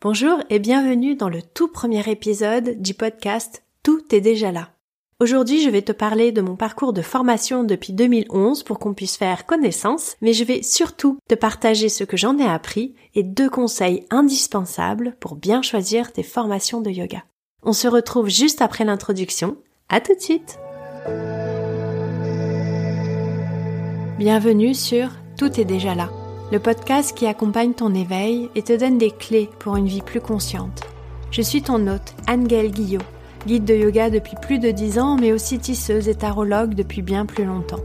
Bonjour et bienvenue dans le tout premier épisode du podcast Tout est déjà là. Aujourd'hui, je vais te parler de mon parcours de formation depuis 2011 pour qu'on puisse faire connaissance, mais je vais surtout te partager ce que j'en ai appris et deux conseils indispensables pour bien choisir tes formations de yoga. On se retrouve juste après l'introduction. À tout de suite! Bienvenue sur Tout est déjà là le podcast qui accompagne ton éveil et te donne des clés pour une vie plus consciente. Je suis ton hôte, Anne-Gaëlle Guillot, guide de yoga depuis plus de dix ans, mais aussi tisseuse et tarologue depuis bien plus longtemps.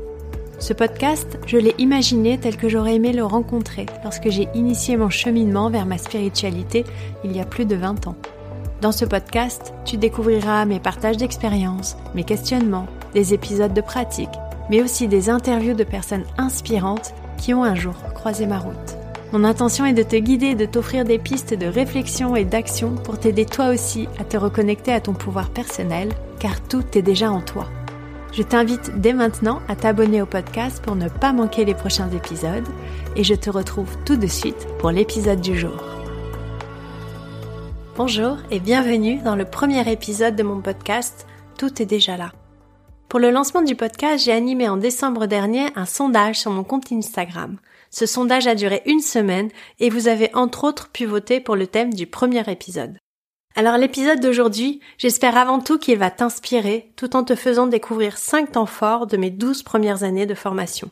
Ce podcast, je l'ai imaginé tel que j'aurais aimé le rencontrer lorsque j'ai initié mon cheminement vers ma spiritualité il y a plus de 20 ans. Dans ce podcast, tu découvriras mes partages d'expériences, mes questionnements, des épisodes de pratique, mais aussi des interviews de personnes inspirantes qui ont un jour croisé ma route. Mon intention est de te guider, de t'offrir des pistes de réflexion et d'action pour t'aider toi aussi à te reconnecter à ton pouvoir personnel, car tout est déjà en toi. Je t'invite dès maintenant à t'abonner au podcast pour ne pas manquer les prochains épisodes, et je te retrouve tout de suite pour l'épisode du jour. Bonjour et bienvenue dans le premier épisode de mon podcast Tout est déjà là. Pour le lancement du podcast, j'ai animé en décembre dernier un sondage sur mon compte Instagram. Ce sondage a duré une semaine et vous avez entre autres pu voter pour le thème du premier épisode. Alors l'épisode d'aujourd'hui, j'espère avant tout qu'il va t'inspirer tout en te faisant découvrir 5 temps forts de mes 12 premières années de formation.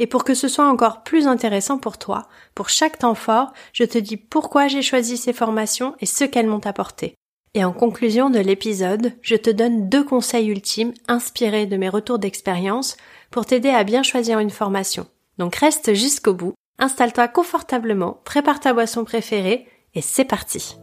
Et pour que ce soit encore plus intéressant pour toi, pour chaque temps fort, je te dis pourquoi j'ai choisi ces formations et ce qu'elles m'ont apporté. Et en conclusion de l'épisode, je te donne deux conseils ultimes inspirés de mes retours d'expérience pour t'aider à bien choisir une formation. Donc reste jusqu'au bout, installe-toi confortablement, prépare ta boisson préférée et c'est parti.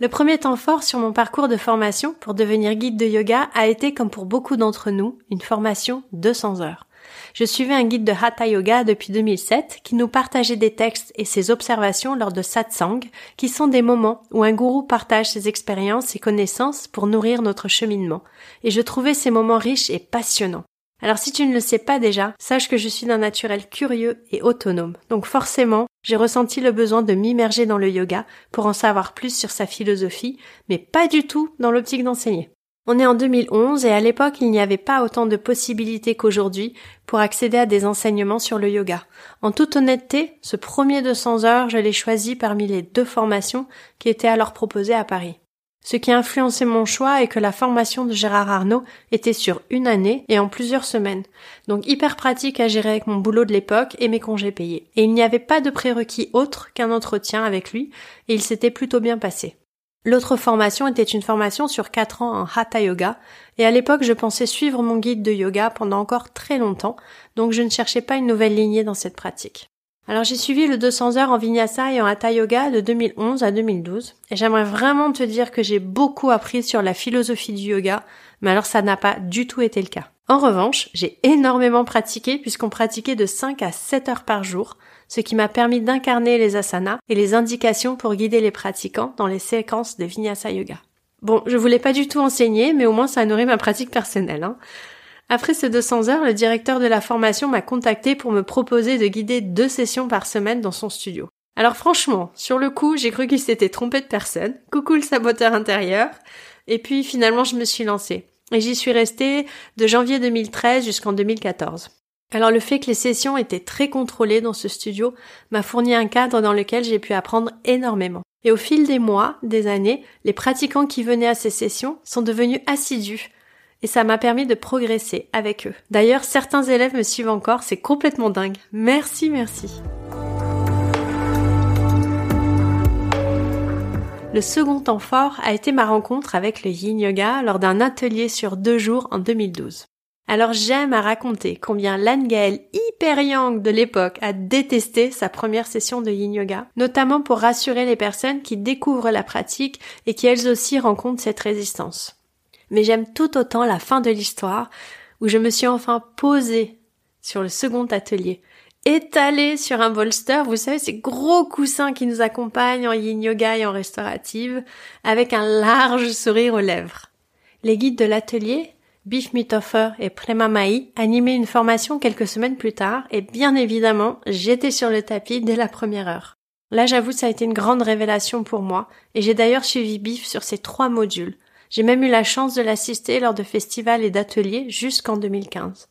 Le premier temps fort sur mon parcours de formation pour devenir guide de yoga a été, comme pour beaucoup d'entre nous, une formation 200 heures. Je suivais un guide de Hatha Yoga depuis 2007 qui nous partageait des textes et ses observations lors de satsang, qui sont des moments où un gourou partage ses expériences et connaissances pour nourrir notre cheminement. Et je trouvais ces moments riches et passionnants. Alors si tu ne le sais pas déjà, sache que je suis d'un naturel curieux et autonome. Donc forcément, j'ai ressenti le besoin de m'immerger dans le yoga pour en savoir plus sur sa philosophie, mais pas du tout dans l'optique d'enseigner. On est en 2011 et à l'époque il n'y avait pas autant de possibilités qu'aujourd'hui pour accéder à des enseignements sur le yoga. En toute honnêteté, ce premier 200 heures, je l'ai choisi parmi les deux formations qui étaient alors proposées à Paris. Ce qui a influencé mon choix est que la formation de Gérard Arnaud était sur une année et en plusieurs semaines. Donc hyper pratique à gérer avec mon boulot de l'époque et mes congés payés. Et il n'y avait pas de prérequis autre qu'un entretien avec lui et il s'était plutôt bien passé. L'autre formation était une formation sur 4 ans en Hatha Yoga, et à l'époque je pensais suivre mon guide de yoga pendant encore très longtemps, donc je ne cherchais pas une nouvelle lignée dans cette pratique. Alors j'ai suivi le 200 heures en Vinyasa et en Hatha Yoga de 2011 à 2012, et j'aimerais vraiment te dire que j'ai beaucoup appris sur la philosophie du yoga, mais alors ça n'a pas du tout été le cas. En revanche, j'ai énormément pratiqué puisqu'on pratiquait de 5 à 7 heures par jour, ce qui m'a permis d'incarner les asanas et les indications pour guider les pratiquants dans les séquences de Vinyasa Yoga. Bon, je voulais pas du tout enseigner, mais au moins ça a nourri ma pratique personnelle. Hein. Après ces 200 heures, le directeur de la formation m'a contacté pour me proposer de guider deux sessions par semaine dans son studio. Alors franchement, sur le coup, j'ai cru qu'il s'était trompé de personne. Coucou le saboteur intérieur. Et puis finalement, je me suis lancée. Et j'y suis restée de janvier 2013 jusqu'en 2014. Alors le fait que les sessions étaient très contrôlées dans ce studio m'a fourni un cadre dans lequel j'ai pu apprendre énormément. Et au fil des mois, des années, les pratiquants qui venaient à ces sessions sont devenus assidus et ça m'a permis de progresser avec eux. D'ailleurs, certains élèves me suivent encore, c'est complètement dingue. Merci, merci. Le second temps fort a été ma rencontre avec le yin yoga lors d'un atelier sur deux jours en 2012. Alors j'aime à raconter combien Lan hyper young de l'époque a détesté sa première session de yin yoga, notamment pour rassurer les personnes qui découvrent la pratique et qui elles aussi rencontrent cette résistance. Mais j'aime tout autant la fin de l'histoire où je me suis enfin posée sur le second atelier, étalée sur un bolster, vous savez, ces gros coussins qui nous accompagnent en yin yoga et en restaurative, avec un large sourire aux lèvres. Les guides de l'atelier Biff Mitoffer et Prema Mai animaient une formation quelques semaines plus tard et bien évidemment, j'étais sur le tapis dès la première heure. Là, j'avoue, ça a été une grande révélation pour moi et j'ai d'ailleurs suivi Biff sur ces trois modules. J'ai même eu la chance de l'assister lors de festivals et d'ateliers jusqu'en 2015.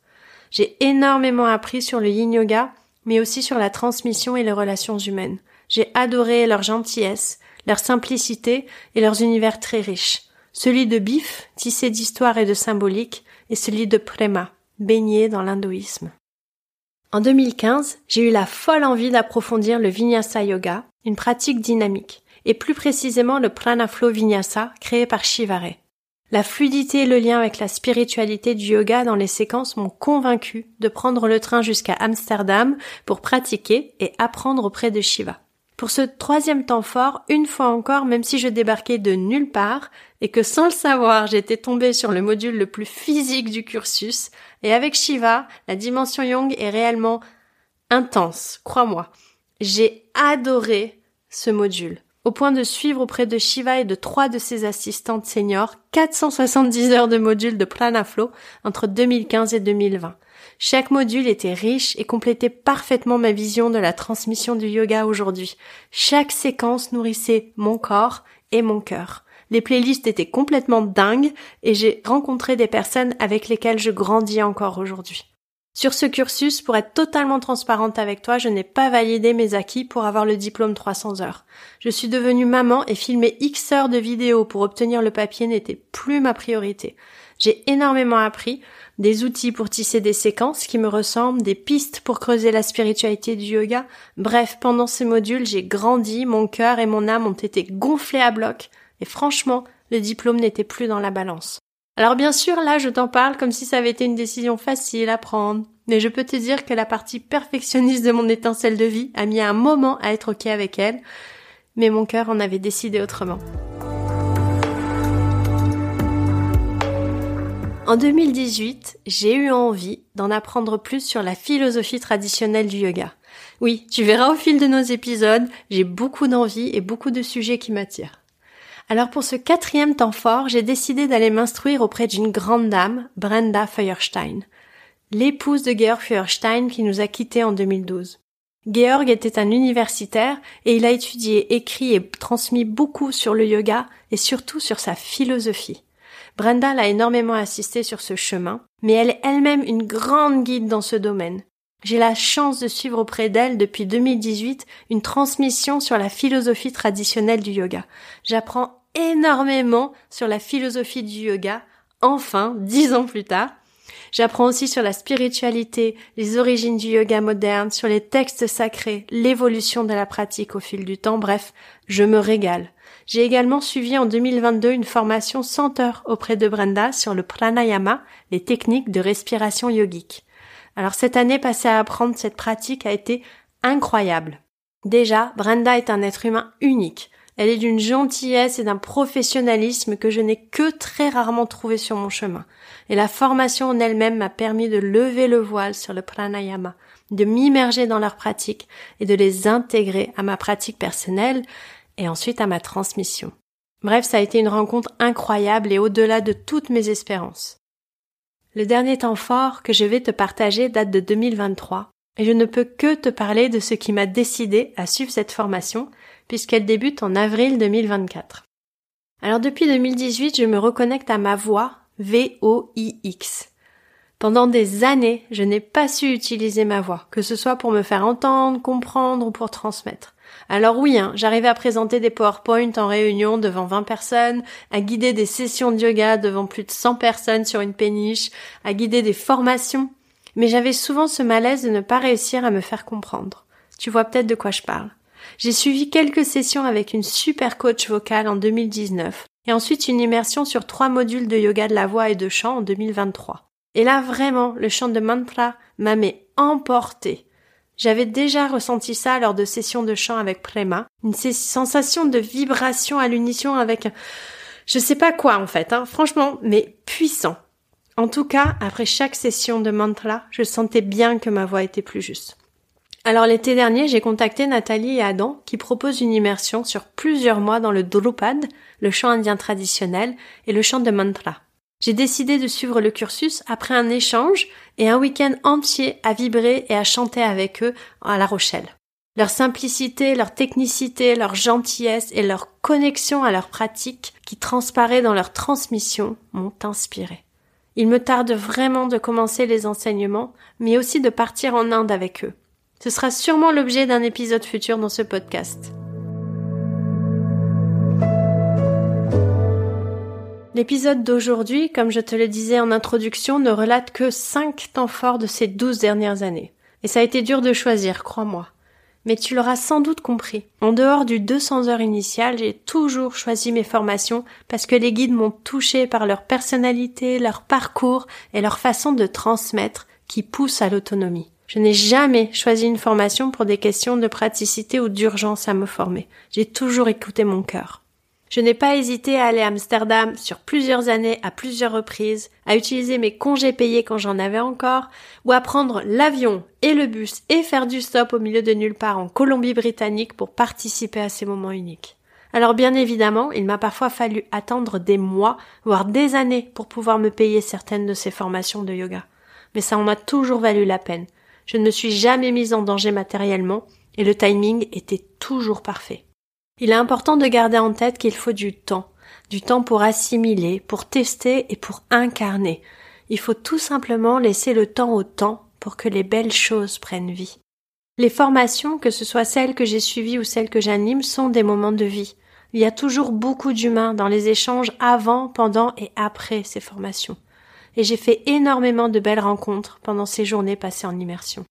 J'ai énormément appris sur le yin yoga, mais aussi sur la transmission et les relations humaines. J'ai adoré leur gentillesse, leur simplicité et leurs univers très riches. Celui de Bif, tissé d'histoire et de symbolique, et celui de Prema, baigné dans l'hindouisme. En 2015, j'ai eu la folle envie d'approfondir le Vinyasa Yoga, une pratique dynamique et plus précisément le Pranaflow Vinyasa créé par Shivare. La fluidité et le lien avec la spiritualité du yoga dans les séquences m'ont convaincu de prendre le train jusqu'à Amsterdam pour pratiquer et apprendre auprès de Shiva. Pour ce troisième temps fort, une fois encore, même si je débarquais de nulle part, et que sans le savoir, j'étais tombée sur le module le plus physique du cursus, et avec Shiva, la dimension Young est réellement intense, crois-moi. J'ai adoré ce module au point de suivre auprès de Shiva et de trois de ses assistantes seniors 470 heures de modules de Planaflow entre 2015 et 2020. Chaque module était riche et complétait parfaitement ma vision de la transmission du yoga aujourd'hui. Chaque séquence nourrissait mon corps et mon cœur. Les playlists étaient complètement dingues et j'ai rencontré des personnes avec lesquelles je grandis encore aujourd'hui. Sur ce cursus, pour être totalement transparente avec toi, je n'ai pas validé mes acquis pour avoir le diplôme 300 heures. Je suis devenue maman et filmer X heures de vidéos pour obtenir le papier n'était plus ma priorité. J'ai énormément appris, des outils pour tisser des séquences qui me ressemblent, des pistes pour creuser la spiritualité du yoga. Bref, pendant ces modules, j'ai grandi, mon cœur et mon âme ont été gonflés à bloc, et franchement, le diplôme n'était plus dans la balance. Alors bien sûr, là, je t'en parle comme si ça avait été une décision facile à prendre. Mais je peux te dire que la partie perfectionniste de mon étincelle de vie a mis un moment à être ok avec elle. Mais mon cœur en avait décidé autrement. En 2018, j'ai eu envie d'en apprendre plus sur la philosophie traditionnelle du yoga. Oui, tu verras au fil de nos épisodes, j'ai beaucoup d'envie et beaucoup de sujets qui m'attirent. Alors pour ce quatrième temps fort, j'ai décidé d'aller m'instruire auprès d'une grande dame, Brenda Feuerstein, l'épouse de Georg Feuerstein qui nous a quittés en 2012. Georg était un universitaire et il a étudié, écrit et transmis beaucoup sur le yoga et surtout sur sa philosophie. Brenda l'a énormément assisté sur ce chemin, mais elle est elle-même une grande guide dans ce domaine. J'ai la chance de suivre auprès d'elle depuis 2018 une transmission sur la philosophie traditionnelle du yoga. J'apprends énormément sur la philosophie du yoga, enfin, dix ans plus tard. J'apprends aussi sur la spiritualité, les origines du yoga moderne, sur les textes sacrés, l'évolution de la pratique au fil du temps, bref, je me régale. J'ai également suivi en 2022 une formation 100 heures auprès de Brenda sur le pranayama, les techniques de respiration yogique. Alors cette année passée à apprendre cette pratique a été incroyable. Déjà, Brenda est un être humain unique. Elle est d'une gentillesse et d'un professionnalisme que je n'ai que très rarement trouvé sur mon chemin. Et la formation en elle-même m'a permis de lever le voile sur le pranayama, de m'immerger dans leurs pratiques et de les intégrer à ma pratique personnelle et ensuite à ma transmission. Bref, ça a été une rencontre incroyable et au-delà de toutes mes espérances. Le dernier temps fort que je vais te partager date de 2023 et je ne peux que te parler de ce qui m'a décidé à suivre cette formation puisqu'elle débute en avril 2024. Alors depuis 2018, je me reconnecte à ma voix V-O-I-X. Pendant des années, je n'ai pas su utiliser ma voix, que ce soit pour me faire entendre, comprendre ou pour transmettre. Alors oui, hein, j'arrivais à présenter des PowerPoint en réunion devant 20 personnes, à guider des sessions de yoga devant plus de 100 personnes sur une péniche, à guider des formations, mais j'avais souvent ce malaise de ne pas réussir à me faire comprendre. Tu vois peut-être de quoi je parle. J'ai suivi quelques sessions avec une super coach vocale en 2019 et ensuite une immersion sur trois modules de yoga de la voix et de chant en 2023. Et là vraiment, le chant de mantra m'a emporté. J'avais déjà ressenti ça lors de sessions de chant avec Prema, une sensation de vibration à l'unition avec je sais pas quoi en fait, hein, franchement, mais puissant. En tout cas, après chaque session de mantra, je sentais bien que ma voix était plus juste. Alors l'été dernier, j'ai contacté Nathalie et Adam qui proposent une immersion sur plusieurs mois dans le Drupad, le chant indien traditionnel, et le chant de mantra. J'ai décidé de suivre le cursus après un échange et un week-end entier à vibrer et à chanter avec eux à La Rochelle. Leur simplicité, leur technicité, leur gentillesse et leur connexion à leur pratique qui transparaît dans leur transmission m'ont inspiré. Il me tarde vraiment de commencer les enseignements, mais aussi de partir en Inde avec eux. Ce sera sûrement l'objet d'un épisode futur dans ce podcast. L'épisode d'aujourd'hui, comme je te le disais en introduction, ne relate que cinq temps forts de ces douze dernières années. Et ça a été dur de choisir, crois-moi. Mais tu l'auras sans doute compris. En dehors du 200 heures initiales, j'ai toujours choisi mes formations parce que les guides m'ont touché par leur personnalité, leur parcours et leur façon de transmettre qui pousse à l'autonomie. Je n'ai jamais choisi une formation pour des questions de praticité ou d'urgence à me former. J'ai toujours écouté mon cœur. Je n'ai pas hésité à aller à Amsterdam sur plusieurs années à plusieurs reprises, à utiliser mes congés payés quand j'en avais encore, ou à prendre l'avion et le bus et faire du stop au milieu de nulle part en Colombie-Britannique pour participer à ces moments uniques. Alors bien évidemment, il m'a parfois fallu attendre des mois, voire des années pour pouvoir me payer certaines de ces formations de yoga. Mais ça en a toujours valu la peine. Je ne me suis jamais mise en danger matériellement et le timing était toujours parfait. Il est important de garder en tête qu'il faut du temps, du temps pour assimiler, pour tester et pour incarner. Il faut tout simplement laisser le temps au temps pour que les belles choses prennent vie. Les formations, que ce soit celles que j'ai suivies ou celles que j'anime, sont des moments de vie. Il y a toujours beaucoup d'humains dans les échanges avant, pendant et après ces formations. Et j'ai fait énormément de belles rencontres pendant ces journées passées en immersion.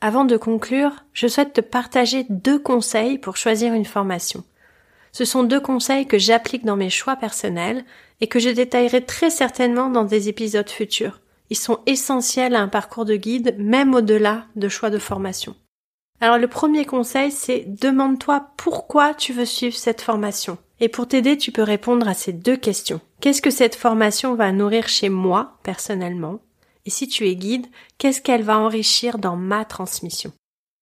Avant de conclure, je souhaite te partager deux conseils pour choisir une formation. Ce sont deux conseils que j'applique dans mes choix personnels et que je détaillerai très certainement dans des épisodes futurs. Ils sont essentiels à un parcours de guide, même au-delà de choix de formation. Alors le premier conseil, c'est demande-toi pourquoi tu veux suivre cette formation. Et pour t'aider, tu peux répondre à ces deux questions. Qu'est-ce que cette formation va nourrir chez moi, personnellement? Et si tu es guide, qu'est-ce qu'elle va enrichir dans ma transmission?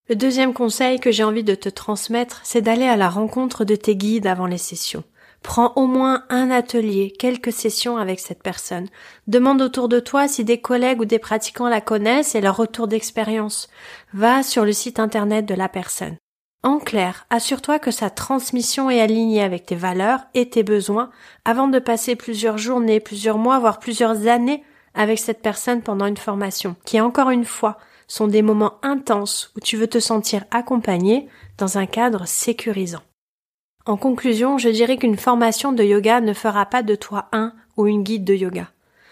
Le deuxième conseil que j'ai envie de te transmettre, c'est d'aller à la rencontre de tes guides avant les sessions. Prends au moins un atelier, quelques sessions avec cette personne. Demande autour de toi si des collègues ou des pratiquants la connaissent et leur retour d'expérience. Va sur le site internet de la personne. En clair, assure-toi que sa transmission est alignée avec tes valeurs et tes besoins avant de passer plusieurs journées, plusieurs mois, voire plusieurs années avec cette personne pendant une formation, qui encore une fois sont des moments intenses où tu veux te sentir accompagné dans un cadre sécurisant. En conclusion, je dirais qu'une formation de yoga ne fera pas de toi un ou une guide de yoga.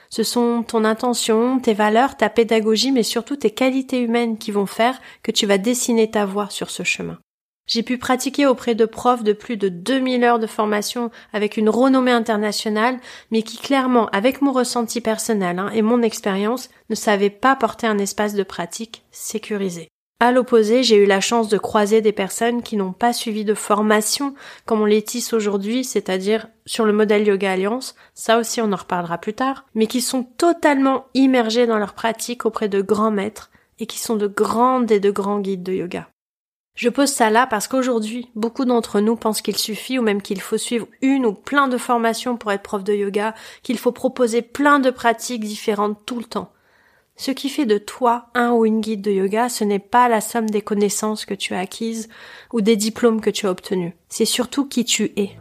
Ce sont ton intention, tes valeurs, ta pédagogie, mais surtout tes qualités humaines qui vont faire que tu vas dessiner ta voie sur ce chemin. J'ai pu pratiquer auprès de profs de plus de 2000 heures de formation avec une renommée internationale, mais qui clairement, avec mon ressenti personnel hein, et mon expérience, ne savaient pas porter un espace de pratique sécurisé. À l'opposé, j'ai eu la chance de croiser des personnes qui n'ont pas suivi de formation comme on les tisse aujourd'hui, c'est-à-dire sur le modèle Yoga Alliance, ça aussi on en reparlera plus tard, mais qui sont totalement immergées dans leur pratique auprès de grands maîtres et qui sont de grandes et de grands guides de yoga. Je pose ça là parce qu'aujourd'hui, beaucoup d'entre nous pensent qu'il suffit ou même qu'il faut suivre une ou plein de formations pour être prof de yoga, qu'il faut proposer plein de pratiques différentes tout le temps. Ce qui fait de toi un ou une guide de yoga, ce n'est pas la somme des connaissances que tu as acquises ou des diplômes que tu as obtenus. C'est surtout qui tu es.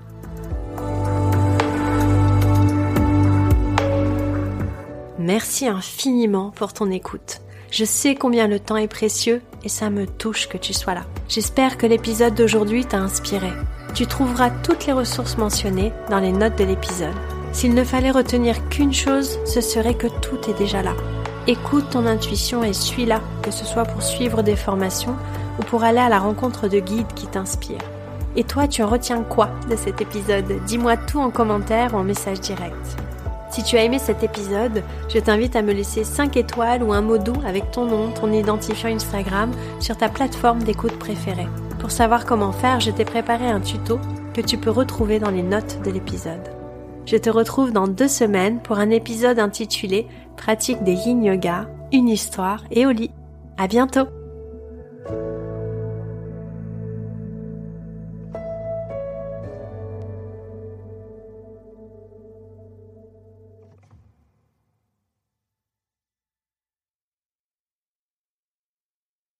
Merci infiniment pour ton écoute. Je sais combien le temps est précieux et ça me touche que tu sois là. J'espère que l'épisode d'aujourd'hui t'a inspiré. Tu trouveras toutes les ressources mentionnées dans les notes de l'épisode. S'il ne fallait retenir qu'une chose, ce serait que tout est déjà là. Écoute ton intuition et suis-la, que ce soit pour suivre des formations ou pour aller à la rencontre de guides qui t'inspirent. Et toi, tu en retiens quoi de cet épisode? Dis-moi tout en commentaire ou en message direct. Si tu as aimé cet épisode, je t'invite à me laisser 5 étoiles ou un mot doux avec ton nom, ton identifiant Instagram sur ta plateforme d'écoute préférée. Pour savoir comment faire, je t'ai préparé un tuto que tu peux retrouver dans les notes de l'épisode. Je te retrouve dans deux semaines pour un épisode intitulé Pratique des yin yoga, une histoire et au lit. À bientôt!